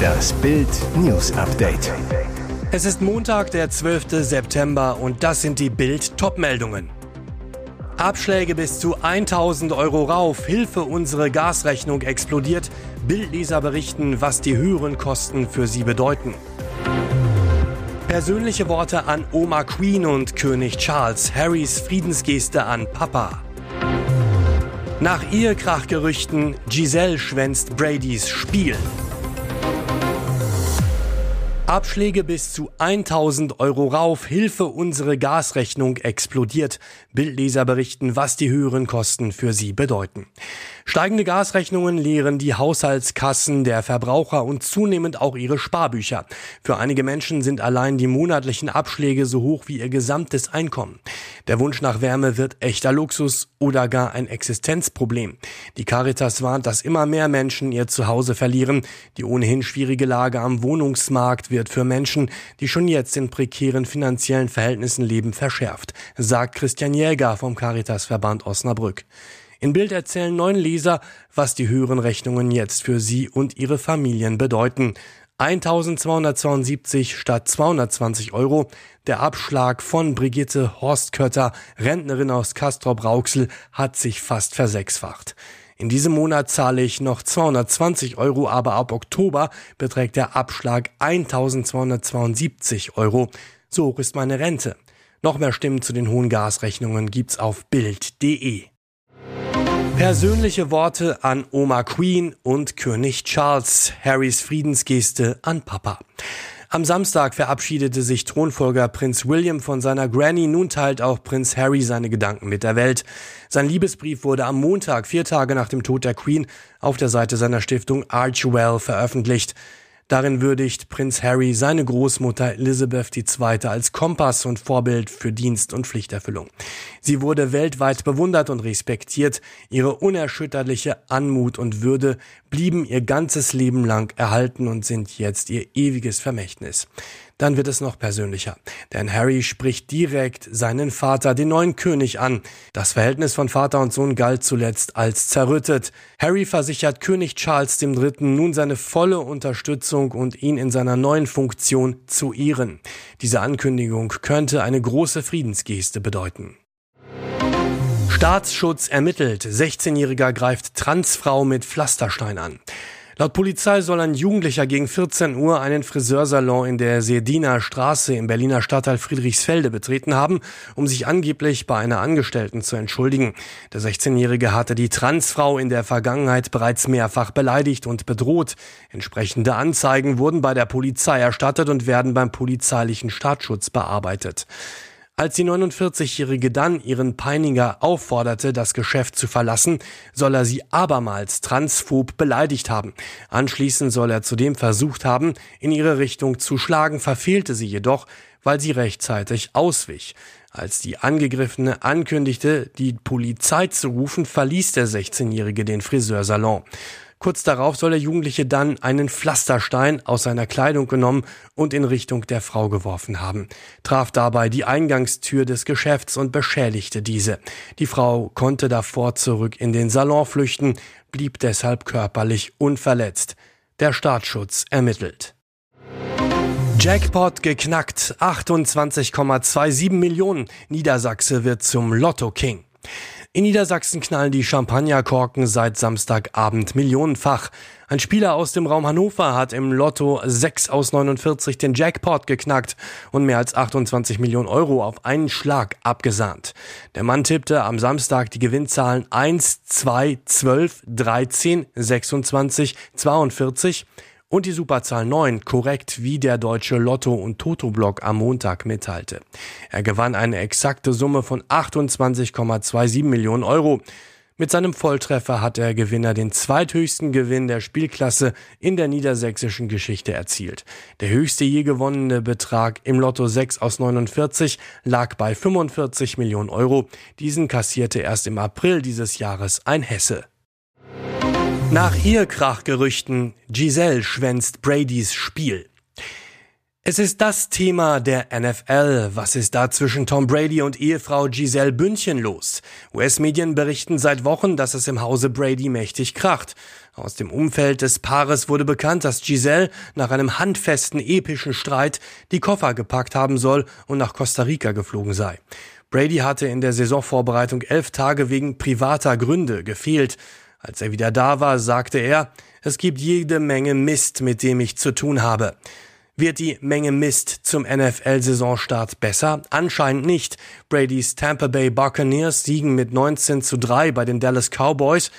Das Bild News Update. Es ist Montag, der 12. September und das sind die Bild Topmeldungen. Abschläge bis zu 1000 Euro rauf, Hilfe, unsere Gasrechnung explodiert. Bildleser berichten, was die höheren Kosten für sie bedeuten. Persönliche Worte an Oma Queen und König Charles, Harrys Friedensgeste an Papa. Nach Ehekrachgerüchten, Giselle schwänzt Bradys Spiel. Abschläge bis zu 1000 Euro rauf. Hilfe, unsere Gasrechnung explodiert. Bildleser berichten, was die höheren Kosten für sie bedeuten. Steigende Gasrechnungen leeren die Haushaltskassen der Verbraucher und zunehmend auch ihre Sparbücher. Für einige Menschen sind allein die monatlichen Abschläge so hoch wie ihr gesamtes Einkommen. Der Wunsch nach Wärme wird echter Luxus oder gar ein Existenzproblem. Die Caritas warnt, dass immer mehr Menschen ihr Zuhause verlieren. Die ohnehin schwierige Lage am Wohnungsmarkt wird für Menschen, die schon jetzt in prekären finanziellen Verhältnissen leben, verschärft, sagt Christian Jäger vom Caritasverband Osnabrück. In Bild erzählen neun Leser, was die höheren Rechnungen jetzt für sie und ihre Familien bedeuten. 1272 statt 220 Euro. Der Abschlag von Brigitte Horstkötter, Rentnerin aus Castrop-Rauxel, hat sich fast versechsfacht. In diesem Monat zahle ich noch 220 Euro, aber ab Oktober beträgt der Abschlag 1272 Euro. So hoch ist meine Rente. Noch mehr Stimmen zu den hohen Gasrechnungen gibt's auf Bild.de. Persönliche Worte an Oma Queen und König Charles, Harrys Friedensgeste an Papa. Am Samstag verabschiedete sich Thronfolger Prinz William von seiner Granny, nun teilt auch Prinz Harry seine Gedanken mit der Welt. Sein Liebesbrief wurde am Montag, vier Tage nach dem Tod der Queen, auf der Seite seiner Stiftung Archwell veröffentlicht. Darin würdigt Prinz Harry seine Großmutter Elizabeth II. als Kompass und Vorbild für Dienst und Pflichterfüllung. Sie wurde weltweit bewundert und respektiert. Ihre unerschütterliche Anmut und Würde blieben ihr ganzes Leben lang erhalten und sind jetzt ihr ewiges Vermächtnis. Dann wird es noch persönlicher. Denn Harry spricht direkt seinen Vater, den neuen König, an. Das Verhältnis von Vater und Sohn galt zuletzt als zerrüttet. Harry versichert König Charles III. nun seine volle Unterstützung und ihn in seiner neuen Funktion zu ehren. Diese Ankündigung könnte eine große Friedensgeste bedeuten. Staatsschutz ermittelt. 16-Jähriger greift Transfrau mit Pflasterstein an. Laut Polizei soll ein Jugendlicher gegen 14 Uhr einen Friseursalon in der Sediner Straße im Berliner Stadtteil Friedrichsfelde betreten haben, um sich angeblich bei einer Angestellten zu entschuldigen. Der 16-Jährige hatte die Transfrau in der Vergangenheit bereits mehrfach beleidigt und bedroht. Entsprechende Anzeigen wurden bei der Polizei erstattet und werden beim polizeilichen Staatsschutz bearbeitet. Als die 49-Jährige dann ihren Peiniger aufforderte, das Geschäft zu verlassen, soll er sie abermals transphob beleidigt haben. Anschließend soll er zudem versucht haben, in ihre Richtung zu schlagen, verfehlte sie jedoch, weil sie rechtzeitig auswich. Als die Angegriffene ankündigte, die Polizei zu rufen, verließ der 16-Jährige den Friseursalon. Kurz darauf soll der Jugendliche dann einen Pflasterstein aus seiner Kleidung genommen und in Richtung der Frau geworfen haben, traf dabei die Eingangstür des Geschäfts und beschädigte diese. Die Frau konnte davor zurück in den Salon flüchten, blieb deshalb körperlich unverletzt. Der Staatsschutz ermittelt. Jackpot geknackt, 28,27 Millionen. Niedersachse wird zum Lotto King. In Niedersachsen knallen die Champagnerkorken seit Samstagabend millionenfach. Ein Spieler aus dem Raum Hannover hat im Lotto 6 aus 49 den Jackpot geknackt und mehr als 28 Millionen Euro auf einen Schlag abgesahnt. Der Mann tippte am Samstag die Gewinnzahlen 1, 2, 12, 13, 26, 42 und die Superzahl 9 korrekt wie der deutsche Lotto- und Toto-Block am Montag mitteilte. Er gewann eine exakte Summe von 28,27 Millionen Euro. Mit seinem Volltreffer hat der Gewinner den zweithöchsten Gewinn der Spielklasse in der niedersächsischen Geschichte erzielt. Der höchste je gewonnene Betrag im Lotto 6 aus 49 lag bei 45 Millionen Euro. Diesen kassierte erst im April dieses Jahres ein Hesse. Nach Ehekrachgerüchten, Giselle schwänzt Bradys Spiel. Es ist das Thema der NFL. Was ist da zwischen Tom Brady und Ehefrau Giselle Bündchen los? US-Medien berichten seit Wochen, dass es im Hause Brady mächtig kracht. Aus dem Umfeld des Paares wurde bekannt, dass Giselle nach einem handfesten epischen Streit die Koffer gepackt haben soll und nach Costa Rica geflogen sei. Brady hatte in der Saisonvorbereitung elf Tage wegen privater Gründe gefehlt. Als er wieder da war, sagte er, es gibt jede Menge Mist, mit dem ich zu tun habe. Wird die Menge Mist zum NFL-Saisonstart besser? Anscheinend nicht. Bradys Tampa Bay Buccaneers siegen mit 19 zu 3 bei den Dallas Cowboys.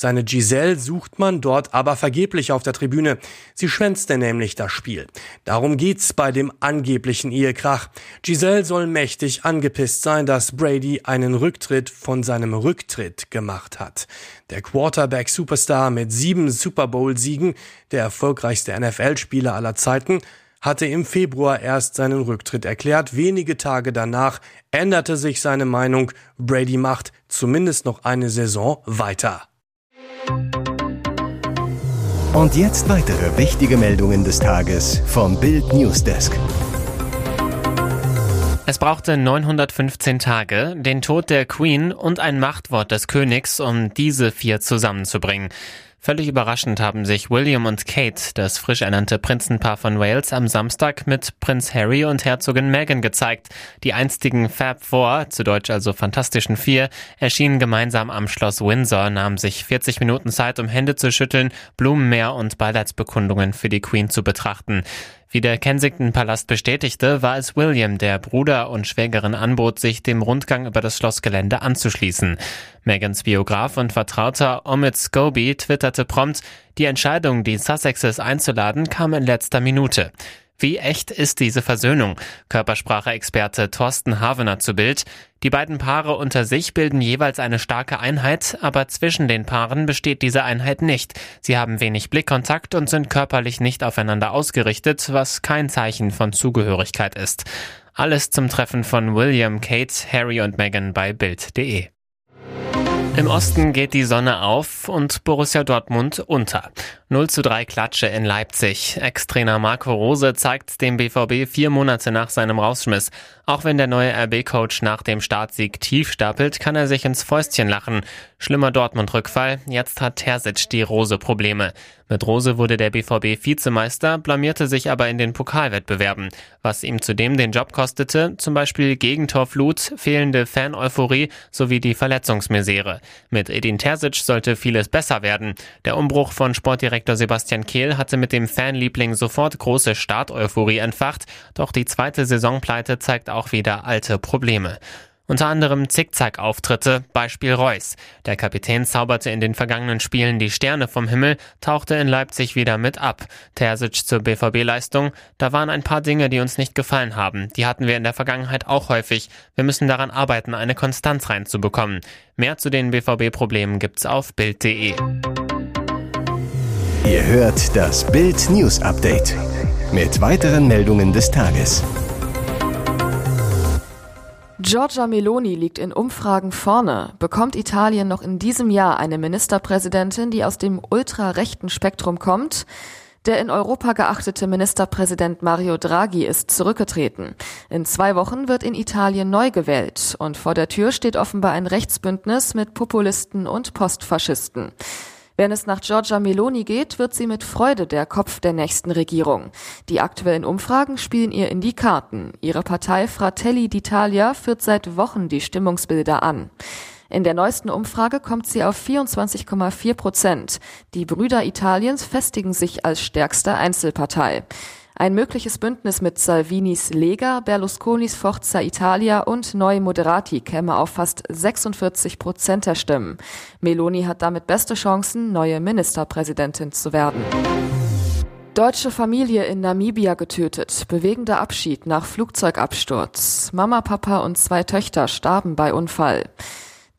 Seine Giselle sucht man dort aber vergeblich auf der Tribüne. Sie schwänzte nämlich das Spiel. Darum geht's bei dem angeblichen Ehekrach. Giselle soll mächtig angepisst sein, dass Brady einen Rücktritt von seinem Rücktritt gemacht hat. Der Quarterback-Superstar mit sieben Super Bowl-Siegen, der erfolgreichste NFL-Spieler aller Zeiten, hatte im Februar erst seinen Rücktritt erklärt. Wenige Tage danach änderte sich seine Meinung. Brady macht zumindest noch eine Saison weiter. Und jetzt weitere wichtige Meldungen des Tages vom Bild Newsdesk. Es brauchte 915 Tage, den Tod der Queen und ein Machtwort des Königs, um diese vier zusammenzubringen. Völlig überraschend haben sich William und Kate, das frisch ernannte Prinzenpaar von Wales, am Samstag mit Prinz Harry und Herzogin Meghan gezeigt. Die einstigen Fab Four, zu Deutsch also Fantastischen Vier, erschienen gemeinsam am Schloss Windsor, nahmen sich 40 Minuten Zeit, um Hände zu schütteln, Blumenmeer und Beileidsbekundungen für die Queen zu betrachten. Wie der Kensington-Palast bestätigte, war es William, der Bruder und Schwägerin anbot, sich dem Rundgang über das Schlossgelände anzuschließen. Megans Biograf und Vertrauter Omid Scobie twitterte prompt, die Entscheidung, die Sussexes einzuladen, kam in letzter Minute. Wie echt ist diese Versöhnung? Körpersprache-Experte Thorsten Havener zu Bild. Die beiden Paare unter sich bilden jeweils eine starke Einheit, aber zwischen den Paaren besteht diese Einheit nicht. Sie haben wenig Blickkontakt und sind körperlich nicht aufeinander ausgerichtet, was kein Zeichen von Zugehörigkeit ist. Alles zum Treffen von William, Kate, Harry und Meghan bei Bild.de. Im Osten geht die Sonne auf und Borussia Dortmund unter. 0 zu 3 Klatsche in Leipzig. Ex-Trainer Marco Rose zeigt dem BVB vier Monate nach seinem Rausschmiss. Auch wenn der neue RB-Coach nach dem Startsieg tief stapelt, kann er sich ins Fäustchen lachen. Schlimmer Dortmund-Rückfall. Jetzt hat Terzic die Rose-Probleme. Mit Rose wurde der BVB Vizemeister, blamierte sich aber in den Pokalwettbewerben. Was ihm zudem den Job kostete, zum Beispiel Gegentorflut, fehlende Fan-Euphorie sowie die Verletzungsmisere. Mit Edin Terzic sollte vieles besser werden. Der Umbruch von Sportdirektor Sebastian Kehl hatte mit dem Fanliebling sofort große Starteuphorie entfacht, doch die zweite Saisonpleite zeigt auch wieder alte Probleme. Unter anderem Zickzack-Auftritte, Beispiel Reus. Der Kapitän zauberte in den vergangenen Spielen die Sterne vom Himmel, tauchte in Leipzig wieder mit ab. Terzic zur BVB-Leistung. Da waren ein paar Dinge, die uns nicht gefallen haben. Die hatten wir in der Vergangenheit auch häufig. Wir müssen daran arbeiten, eine Konstanz reinzubekommen. Mehr zu den BVB-Problemen gibt's auf Bild.de. Ihr hört das Bild News Update mit weiteren Meldungen des Tages. Giorgia Meloni liegt in Umfragen vorne. Bekommt Italien noch in diesem Jahr eine Ministerpräsidentin, die aus dem ultrarechten Spektrum kommt? Der in Europa geachtete Ministerpräsident Mario Draghi ist zurückgetreten. In zwei Wochen wird in Italien neu gewählt und vor der Tür steht offenbar ein Rechtsbündnis mit Populisten und Postfaschisten. Wenn es nach Giorgia Meloni geht, wird sie mit Freude der Kopf der nächsten Regierung. Die aktuellen Umfragen spielen ihr in die Karten. Ihre Partei Fratelli d'Italia führt seit Wochen die Stimmungsbilder an. In der neuesten Umfrage kommt sie auf 24,4 Prozent. Die Brüder Italiens festigen sich als stärkste Einzelpartei. Ein mögliches Bündnis mit Salvinis Lega, Berlusconis Forza Italia und Neu Moderati käme auf fast 46 Prozent der Stimmen. Meloni hat damit beste Chancen, neue Ministerpräsidentin zu werden. Deutsche Familie in Namibia getötet. Bewegender Abschied nach Flugzeugabsturz. Mama, Papa und zwei Töchter starben bei Unfall.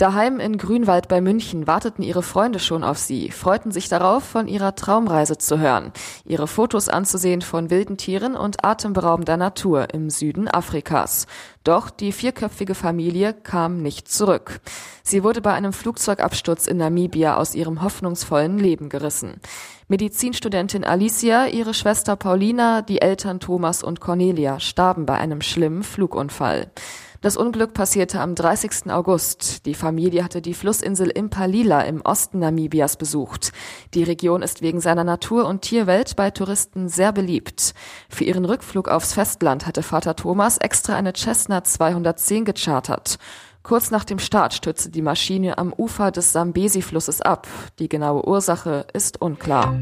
Daheim in Grünwald bei München warteten ihre Freunde schon auf sie, freuten sich darauf, von ihrer Traumreise zu hören, ihre Fotos anzusehen von wilden Tieren und atemberaubender Natur im Süden Afrikas. Doch die vierköpfige Familie kam nicht zurück. Sie wurde bei einem Flugzeugabsturz in Namibia aus ihrem hoffnungsvollen Leben gerissen. Medizinstudentin Alicia, ihre Schwester Paulina, die Eltern Thomas und Cornelia starben bei einem schlimmen Flugunfall. Das Unglück passierte am 30. August. Die Familie hatte die Flussinsel Impalila im Osten Namibias besucht. Die Region ist wegen seiner Natur- und Tierwelt bei Touristen sehr beliebt. Für ihren Rückflug aufs Festland hatte Vater Thomas extra eine Cessna 210 gechartert. Kurz nach dem Start stürzte die Maschine am Ufer des Sambesi-Flusses ab. Die genaue Ursache ist unklar.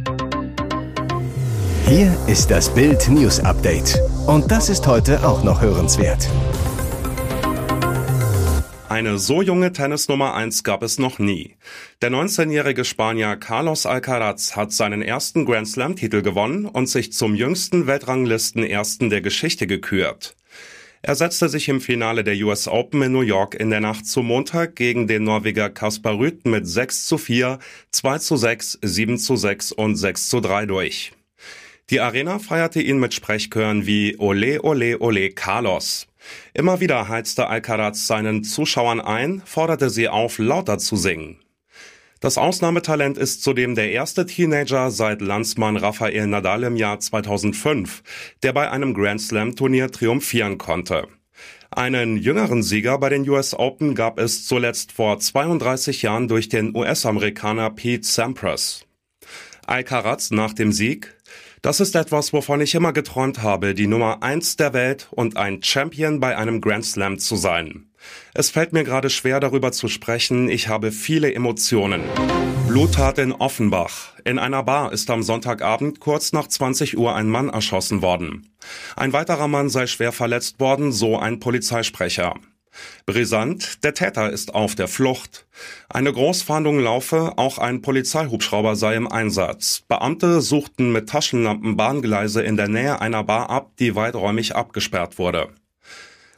Hier ist das Bild News Update. Und das ist heute auch noch hörenswert. Eine so junge Tennisnummer 1 gab es noch nie. Der 19-jährige Spanier Carlos Alcaraz hat seinen ersten Grand Slam-Titel gewonnen und sich zum jüngsten Weltranglisten-Ersten der Geschichte gekürt. Er setzte sich im Finale der US Open in New York in der Nacht zu Montag gegen den Norweger Kaspar Rüth mit 6 zu 4, 2 zu 6, 7 zu 6 und 6 zu 3 durch. Die Arena feierte ihn mit Sprechchören wie Ole, Ole, Ole Carlos. Immer wieder heizte Alcaraz seinen Zuschauern ein, forderte sie auf, lauter zu singen. Das Ausnahmetalent ist zudem der erste Teenager seit Landsmann Rafael Nadal im Jahr 2005, der bei einem Grand Slam Turnier triumphieren konnte. Einen jüngeren Sieger bei den US Open gab es zuletzt vor 32 Jahren durch den US-Amerikaner Pete Sampras. Alcaraz nach dem Sieg das ist etwas, wovon ich immer geträumt habe, die Nummer eins der Welt und ein Champion bei einem Grand Slam zu sein. Es fällt mir gerade schwer, darüber zu sprechen. Ich habe viele Emotionen. Bluttat in Offenbach. In einer Bar ist am Sonntagabend kurz nach 20 Uhr ein Mann erschossen worden. Ein weiterer Mann sei schwer verletzt worden, so ein Polizeisprecher. Brisant, der Täter ist auf der Flucht. Eine Großfahndung laufe, auch ein Polizeihubschrauber sei im Einsatz. Beamte suchten mit Taschenlampen Bahngleise in der Nähe einer Bar ab, die weiträumig abgesperrt wurde.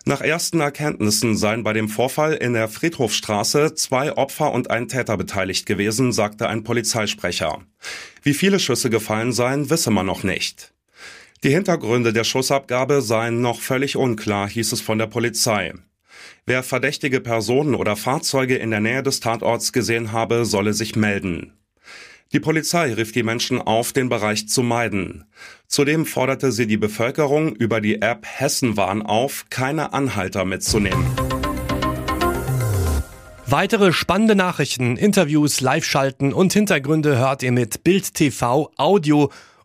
Nach ersten Erkenntnissen seien bei dem Vorfall in der Friedhofstraße zwei Opfer und ein Täter beteiligt gewesen, sagte ein Polizeisprecher. Wie viele Schüsse gefallen seien, wisse man noch nicht. Die Hintergründe der Schussabgabe seien noch völlig unklar, hieß es von der Polizei. Wer verdächtige Personen oder Fahrzeuge in der Nähe des Tatorts gesehen habe, solle sich melden. Die Polizei rief die Menschen auf, den Bereich zu meiden. Zudem forderte sie die Bevölkerung über die App Hessenwarn auf, keine Anhalter mitzunehmen. Weitere spannende Nachrichten, Interviews, Live-Schalten und Hintergründe hört ihr mit Bild TV Audio